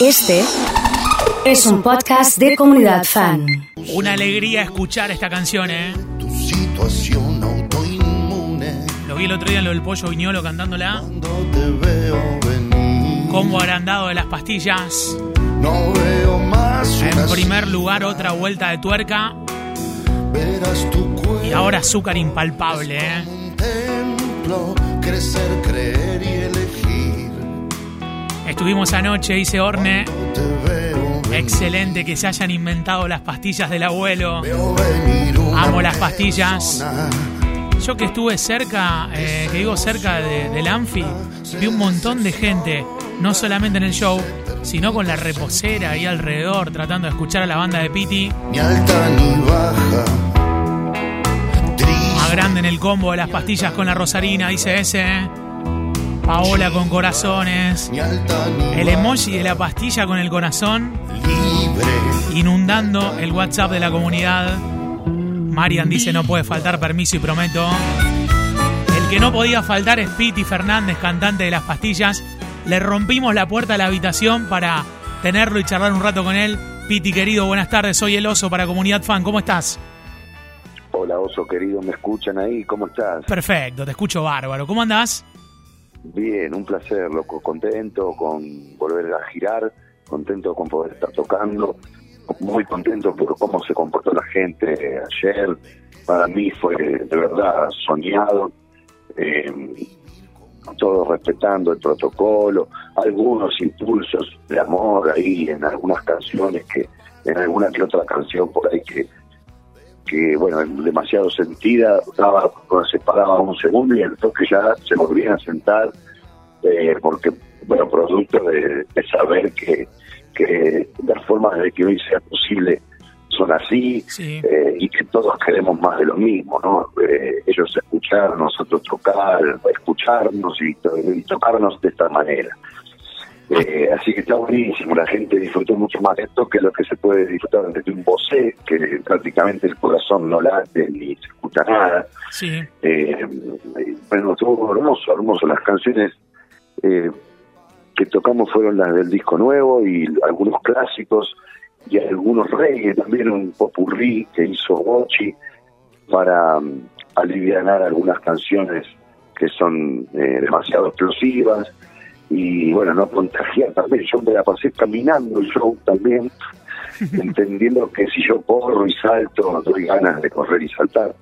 Este es un podcast de comunidad fan. Una alegría escuchar esta canción, ¿eh? Tu situación autoinmune Lo vi el otro día en lo del pollo viñolo cantándola. cuando te veo venir. Combo agrandado de las pastillas. No veo más En primer lugar, otra vuelta de tuerca. verás tu cuerpo Y ahora azúcar impalpable, ¿eh? un templo, crecer, creer y elegir. Estuvimos anoche, dice Orne. Excelente que se hayan inventado las pastillas del abuelo. Amo las pastillas. Yo que estuve cerca, eh, que digo cerca de- del Anfi, vi un montón de gente, no solamente en el show, sino con la reposera ahí alrededor, tratando de escuchar a la banda de Piti. Ni alta ni baja. Más grande en el combo de las pastillas con la rosarina, dice ese. Paola con corazones. El emoji de la pastilla con el corazón, libre. inundando el WhatsApp de la comunidad. Marian dice no puede faltar permiso y prometo. El que no podía faltar es Piti Fernández, cantante de las pastillas. Le rompimos la puerta a la habitación para tenerlo y charlar un rato con él. Piti querido, buenas tardes, soy el oso para Comunidad Fan, ¿cómo estás? Hola oso querido, ¿me escuchan ahí? ¿Cómo estás? Perfecto, te escucho bárbaro. ¿Cómo andás? Bien, un placer, loco, contento con volver a girar, contento con poder estar tocando, muy contento por cómo se comportó la gente ayer, para mí fue de verdad soñado, eh, todos respetando el protocolo, algunos impulsos de amor ahí en algunas canciones que, en alguna que otra canción por ahí que que bueno, demasiado sentida, daba, se paraba un segundo y al toque ya se volvían a sentar, eh, porque, bueno, producto de, de saber que, que las formas de que hoy sea posible son así Sí. eh, y que todos queremos más de lo mismo, ¿no? Eh, ellos escuchar, nosotros tocar, escucharnos y, y tocarnos de esta manera. Eh, así que está buenísimo, la gente disfrutó mucho más de esto que lo que se puede disfrutar desde un vocé, que prácticamente el corazón no late ni se escucha nada. Sí. Eh, bueno, estuvo hermoso, hermoso. Las canciones eh, que tocamos fueron las del disco nuevo y algunos clásicos y algunos reyes, también un popurrí que hizo Bochi para um, aliviar algunas canciones que son eh, demasiado explosivas y bueno, no contagiar también. Yo me la pasé caminando el show también, entendiendo que si yo corro y salto, doy ganas de correr y saltar.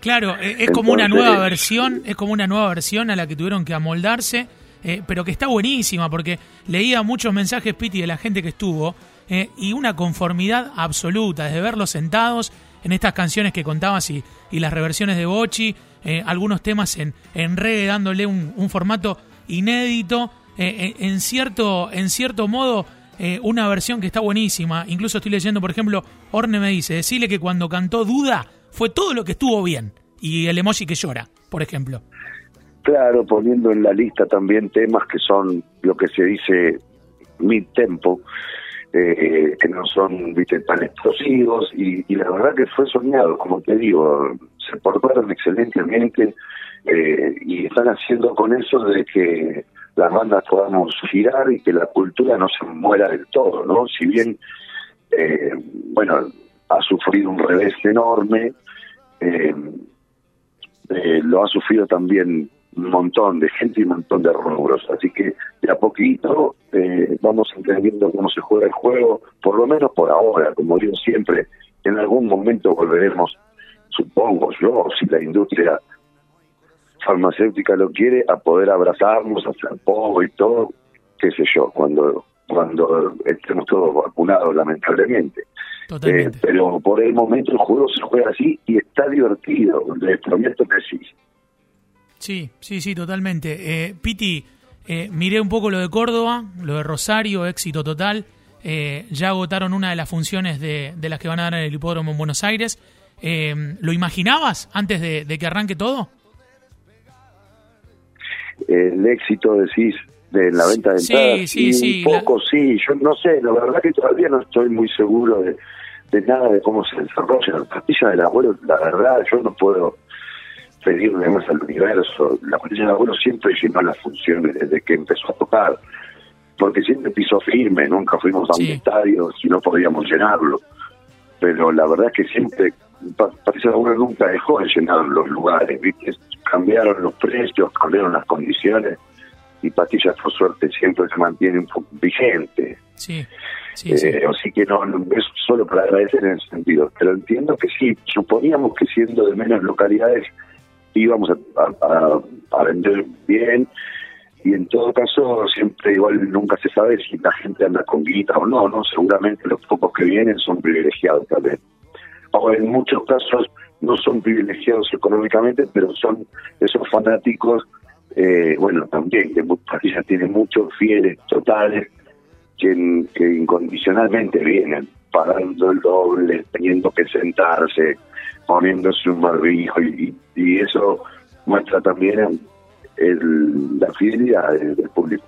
Claro, eh, es como una nueva versión, es como una nueva versión a la que tuvieron que amoldarse, eh, pero que está buenísima porque leía muchos mensajes Piti de la gente que estuvo eh, y una conformidad absoluta desde verlos sentados en estas canciones que contabas y, y las reversiones de Bochi, eh, algunos temas en, en reggae dándole un, un formato inédito, eh, en, en cierto en cierto modo eh, una versión que está buenísima. Incluso estoy leyendo, por ejemplo, Orne me dice, decirle que cuando cantó Duda fue todo lo que estuvo bien. Y el emoji que llora, por ejemplo. Claro, poniendo en la lista también temas que son lo que se dice mid tempo, eh, que no son viste tan explosivos y, y la verdad que fue soñado, como te digo, se portaron excelentemente eh, y están haciendo con eso de que las bandas podamos girar y que la cultura no se muera del todo, ¿no? Si bien, eh, bueno, ha sufrido un revés enorme, eh, eh, lo ha sufrido también un montón de gente y un montón de rubros. Así que de a poquito eh, vamos entendiendo cómo se juega el juego, por lo menos por ahora, como digo siempre, en algún momento volveremos, supongo yo, si la industria farmacéutica lo quiere, a poder abrazarnos, hacer poco y todo, qué sé yo, cuando cuando estemos todos vacunados, lamentablemente. Eh, Totalmente. pero por el momento el juego se juega así y está divertido, les prometo que sí. Sí, sí, sí, totalmente. Eh, Piti, eh, miré un poco lo de Córdoba, lo de Rosario, éxito total. Eh, ya agotaron una de las funciones de, de las que van a dar en el hipódromo en Buenos Aires. Eh, ¿Lo imaginabas antes de, de que arranque todo? El éxito, decís, de la venta de entradas. sí, y sí, Un poco, sí, yo no sé, la verdad que todavía no estoy muy seguro de, de nada de cómo se desarrolla. La pastilla del abuelo, la verdad, yo no puedo pedirle más al universo. La pastilla del abuelo siempre llenó las funciones desde que empezó a tocar. porque siempre piso firme, nunca fuimos a un estadio si no podíamos llenarlo. Pero la verdad es que siempre, pa- parece que uno nunca dejó de llenar los lugares, ¿viste? Cambiaron los precios, cambiaron las condiciones y Pastillas por suerte siempre se mantiene un poco vigente. Sí, sí, sí. Eh, Así que no, no es solo para agradecer en ese sentido. Pero entiendo que sí, suponíamos que siendo de menos localidades íbamos a, a- a- a vender bien y en todo caso siempre igual nunca se sabe si la gente anda con guita o no, no seguramente los pocos que vienen son privilegiados también. O en muchos casos no son privilegiados económicamente, pero son esos fanáticos, eh, bueno, también, que Pastillas tiene muchos fieles totales que, que incondicionalmente vienen pagando el doble, teniendo que sentarse, poniéndose un barbijo y, y eso muestra también el- la fidelidad del, del público.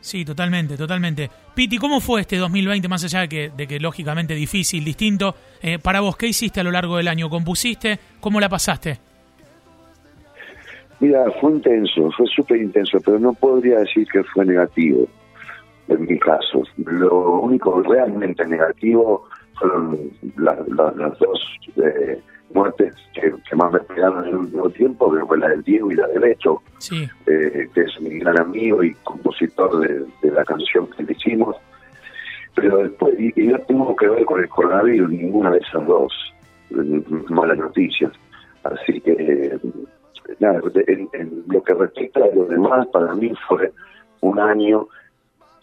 Sí, totalmente, totalmente. Piti, ¿cómo fue este 2020, más allá de que, lógicamente difícil, distinto? eh, para vos, ¿qué hiciste a lo largo del año? ¿Compusiste? ¿Cómo la pasaste? Mira, fue intenso, fue súper intenso, pero no podría decir que fue negativo en mi caso. Lo único realmente negativo fueron la- la- las dos eh, muertes que, que más me pegaron en el último tiempo, que fue la del Diego y la del Becho. Sí, eh, que es mi gran amigo y compositor de, de la canción que le hicimos. Pero después, y, y no tengo que ver con el coronavirus, ninguna de esas dos mm, malas noticias. Así que, eh, nada, en, en lo que respecta a lo demás, para mí fue un año.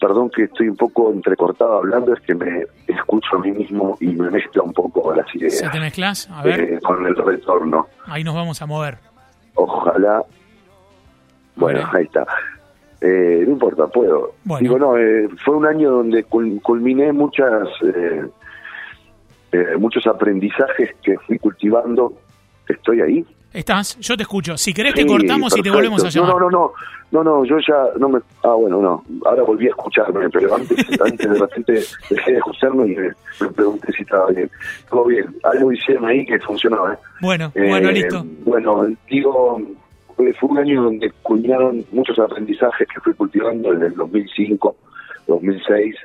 Perdón que estoy un poco entrecortado hablando, es que me escucho a mí mismo y me mezcla un poco las ideas ¿se te mezclas? A ver, eh, con el retorno. ahí nos vamos a mover. Ojalá. Bueno, ahí está. Eh, no importa, puedo. Bueno. Digo, no, eh, fue un año donde cul- culminé muchas, eh, eh, muchos aprendizajes que fui cultivando. Estoy ahí. ¿Estás? Yo te escucho. Si querés te cortamos y te volvemos a llamar. No, no, no, no, no, yo ya no me... Ah, bueno, no, ahora volví a escucharme, pero antes, antes de repente dejé de escucharme y me, me pregunté si estaba bien. Todo bien, algo hicieron ahí que funcionaba, ¿eh? Bueno, Eh, bueno, listo. Bueno, digo, fue fue un año donde culminaron muchos aprendizajes que fui cultivando desde el 2005, 2006,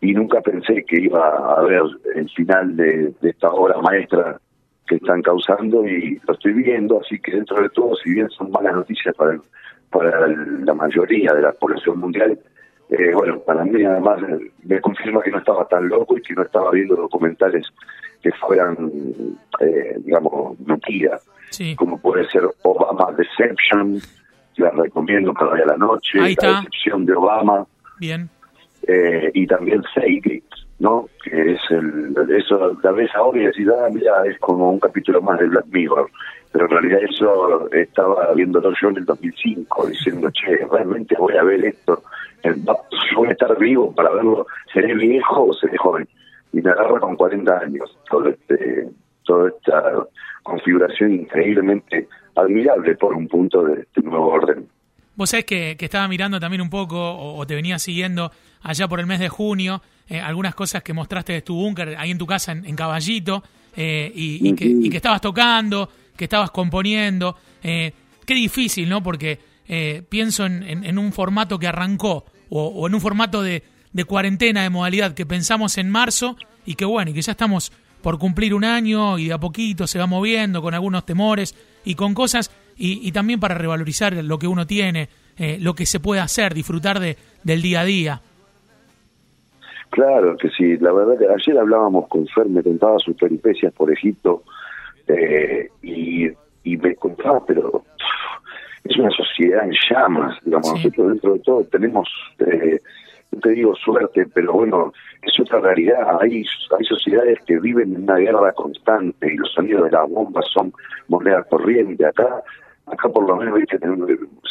y nunca pensé que iba a haber el final de, de esta obra maestra que están causando y lo estoy viendo, así que dentro de todo, si bien son malas noticias para, para la mayoría de la población mundial, eh, bueno, para mí además eh, me confirma que no estaba tan loco y que no estaba viendo documentales que fueran, eh, digamos, mentiras Sí, como puede ser Obama Deception, la recomiendo cada día a la noche, la decepción de Obama, bien. eh, y también Seigate, ¿no? Que es el, eso, la vez ahora y decís, ah, mira, es como un capítulo más de Black Mirror, pero en realidad eso estaba viéndolo yo en el 2005, diciendo, che, realmente voy a ver esto, voy a estar vivo para verlo, seré viejo o seré joven, y me agarra con 40 años, todo este, toda esta configuración increíblemente admirable por un punto de este nuevo orden. Vos sabés que, que estaba mirando también un poco, o, te venía siguiendo allá por el mes de junio, eh, algunas cosas que mostraste de tu búnker ahí en tu casa en, Caballito, eh, y, que, que estabas tocando, que estabas componiendo. Eh, qué difícil, ¿no? Porque pienso en, en- en un formato que arrancó, o, o en un formato de, de cuarentena, de modalidad que pensamos en marzo, y que bueno, y que ya estamos por cumplir un año y de a poquito se va moviendo con algunos temores y con cosas y, y también para revalorizar lo que uno tiene, eh, lo que se puede hacer, disfrutar de, del día a día. Claro que sí, la verdad que ayer hablábamos con Fer, me contaba sus peripecias por Egipto eh, y, y me contaba, pero es una sociedad en llamas, digamos, Sí. nosotros dentro de todo tenemos, eh, no te digo suerte, pero bueno, es otra realidad, hay, hay sociedades que viven en una guerra constante y los sonidos de las bombas son moneda corriente acá. Acá por lo menos ¿viste?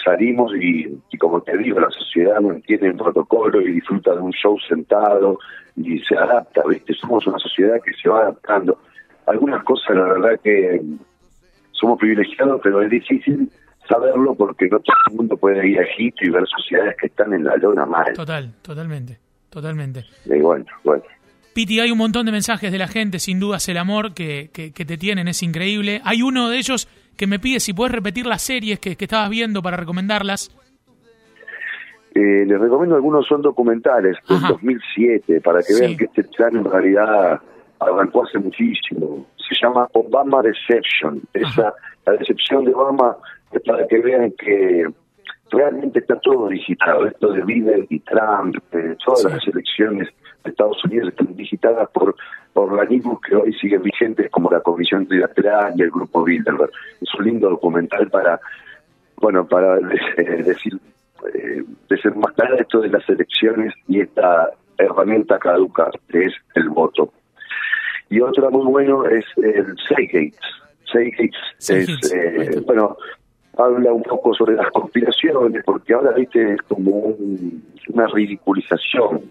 salimos y, y como te digo, la sociedad mantiene el protocolo y disfruta de un show sentado y se adapta, ¿viste? Somos una sociedad que se va adaptando. Algunas cosas, la verdad que somos privilegiados, pero es difícil saberlo porque no todo el mundo puede ir a Egipto y ver sociedades que están en la lona mal. Total, totalmente, totalmente. Y bueno, bueno. Piti, hay un montón de mensajes de la gente, sin dudas el amor que, que, que te tienen es increíble. Hay uno de ellos que me pide si puedes repetir las series que, que estabas viendo para recomendarlas. Eh, les recomiendo algunos son documentales del Ajá. 2007 para que Sí. vean que este plan en realidad arrancó hace muchísimo. Se llama Obama Deception. Esa, la decepción de Obama es para que vean que realmente está todo digitado. Esto de Biden y Trump, eh, todas Sí. las elecciones Estados Unidos están digitadas por organismos que hoy siguen vigentes como la Comisión Trilateral y el Grupo Bilderberg. Es un lindo documental para, bueno, para eh, decir, eh, desenmascarar esto de las elecciones y esta herramienta caduca que es el voto. Y otra muy bueno es el. Seagates Seagates, es, eh, bueno, habla un poco sobre las conspiraciones, porque ahora, viste, es como un- una ridiculización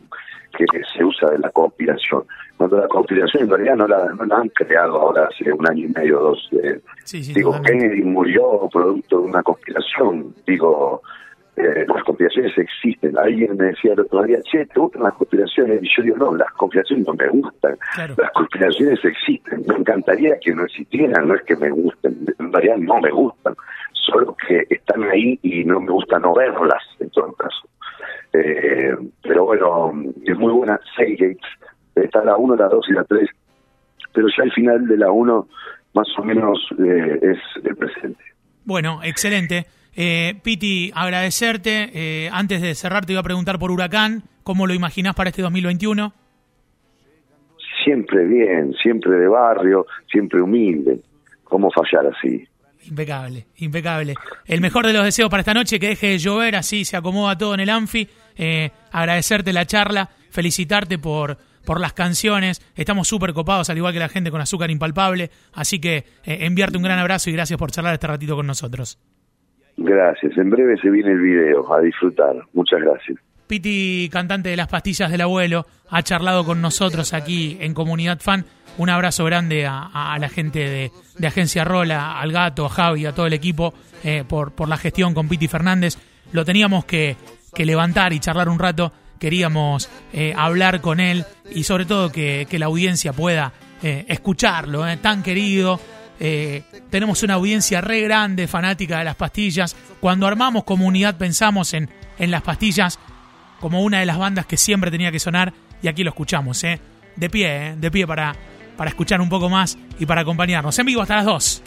que se usa de la conspiración. Cuando la conspiración en realidad no la, no la han creado ahora hace un año y medio o dos. eh, Sí, sí, digo, totalmente. Kennedy murió producto de una conspiración. Digo, eh, las conspiraciones existen. Alguien me decía el otro día, che, ¿te gustan las conspiraciones? Y yo digo, no, las conspiraciones no me gustan. Claro. Las conspiraciones existen. Me encantaría que no existieran, no es que me gusten. En realidad no me gustan. Solo que están ahí y no me gusta no verlas, en todo caso. Eh, pero bueno, es muy buena. Seagates. Está la 1, la 2 y la 3. Pero ya al final de la 1, más o menos, eh, es el presente. Bueno, excelente. Eh, Piti, agradecerte. Eh, antes de cerrar, te iba a preguntar por Huracán. ¿Cómo lo imaginás para este 2021? Siempre bien, siempre de barrio, siempre humilde. ¿Cómo fallar así? Impecable, impecable. El mejor de los deseos para esta noche, que deje de llover, así se acomoda todo en el Anfi. Eh, agradecerte la charla, felicitarte por, por las canciones. Estamos súper copados, al igual que la gente con azúcar impalpable. Así que eh, enviarte un gran abrazo y gracias por charlar este ratito con nosotros. Gracias. En breve se viene el video. A disfrutar. Muchas gracias. Piti, cantante de las pastillas del abuelo, ha charlado con nosotros aquí en Comunidad Fan. Un abrazo grande a, la gente de, Agencia Rola, al gato, a Javi, a todo el equipo eh, por, la gestión con Piti Fernández. Lo teníamos que, levantar y charlar un rato. Queríamos eh, hablar con él y sobre todo que, la audiencia pueda eh, escucharlo, tan querido. Tenemos una audiencia re grande, fanática de las pastillas. Cuando armamos comunidad pensamos en, en las pastillas como una de las bandas que siempre tenía que sonar y aquí lo escuchamos, ¿eh? De pie, ¿eh? De pie para, para escuchar un poco más y para acompañarnos. En vivo hasta las 2.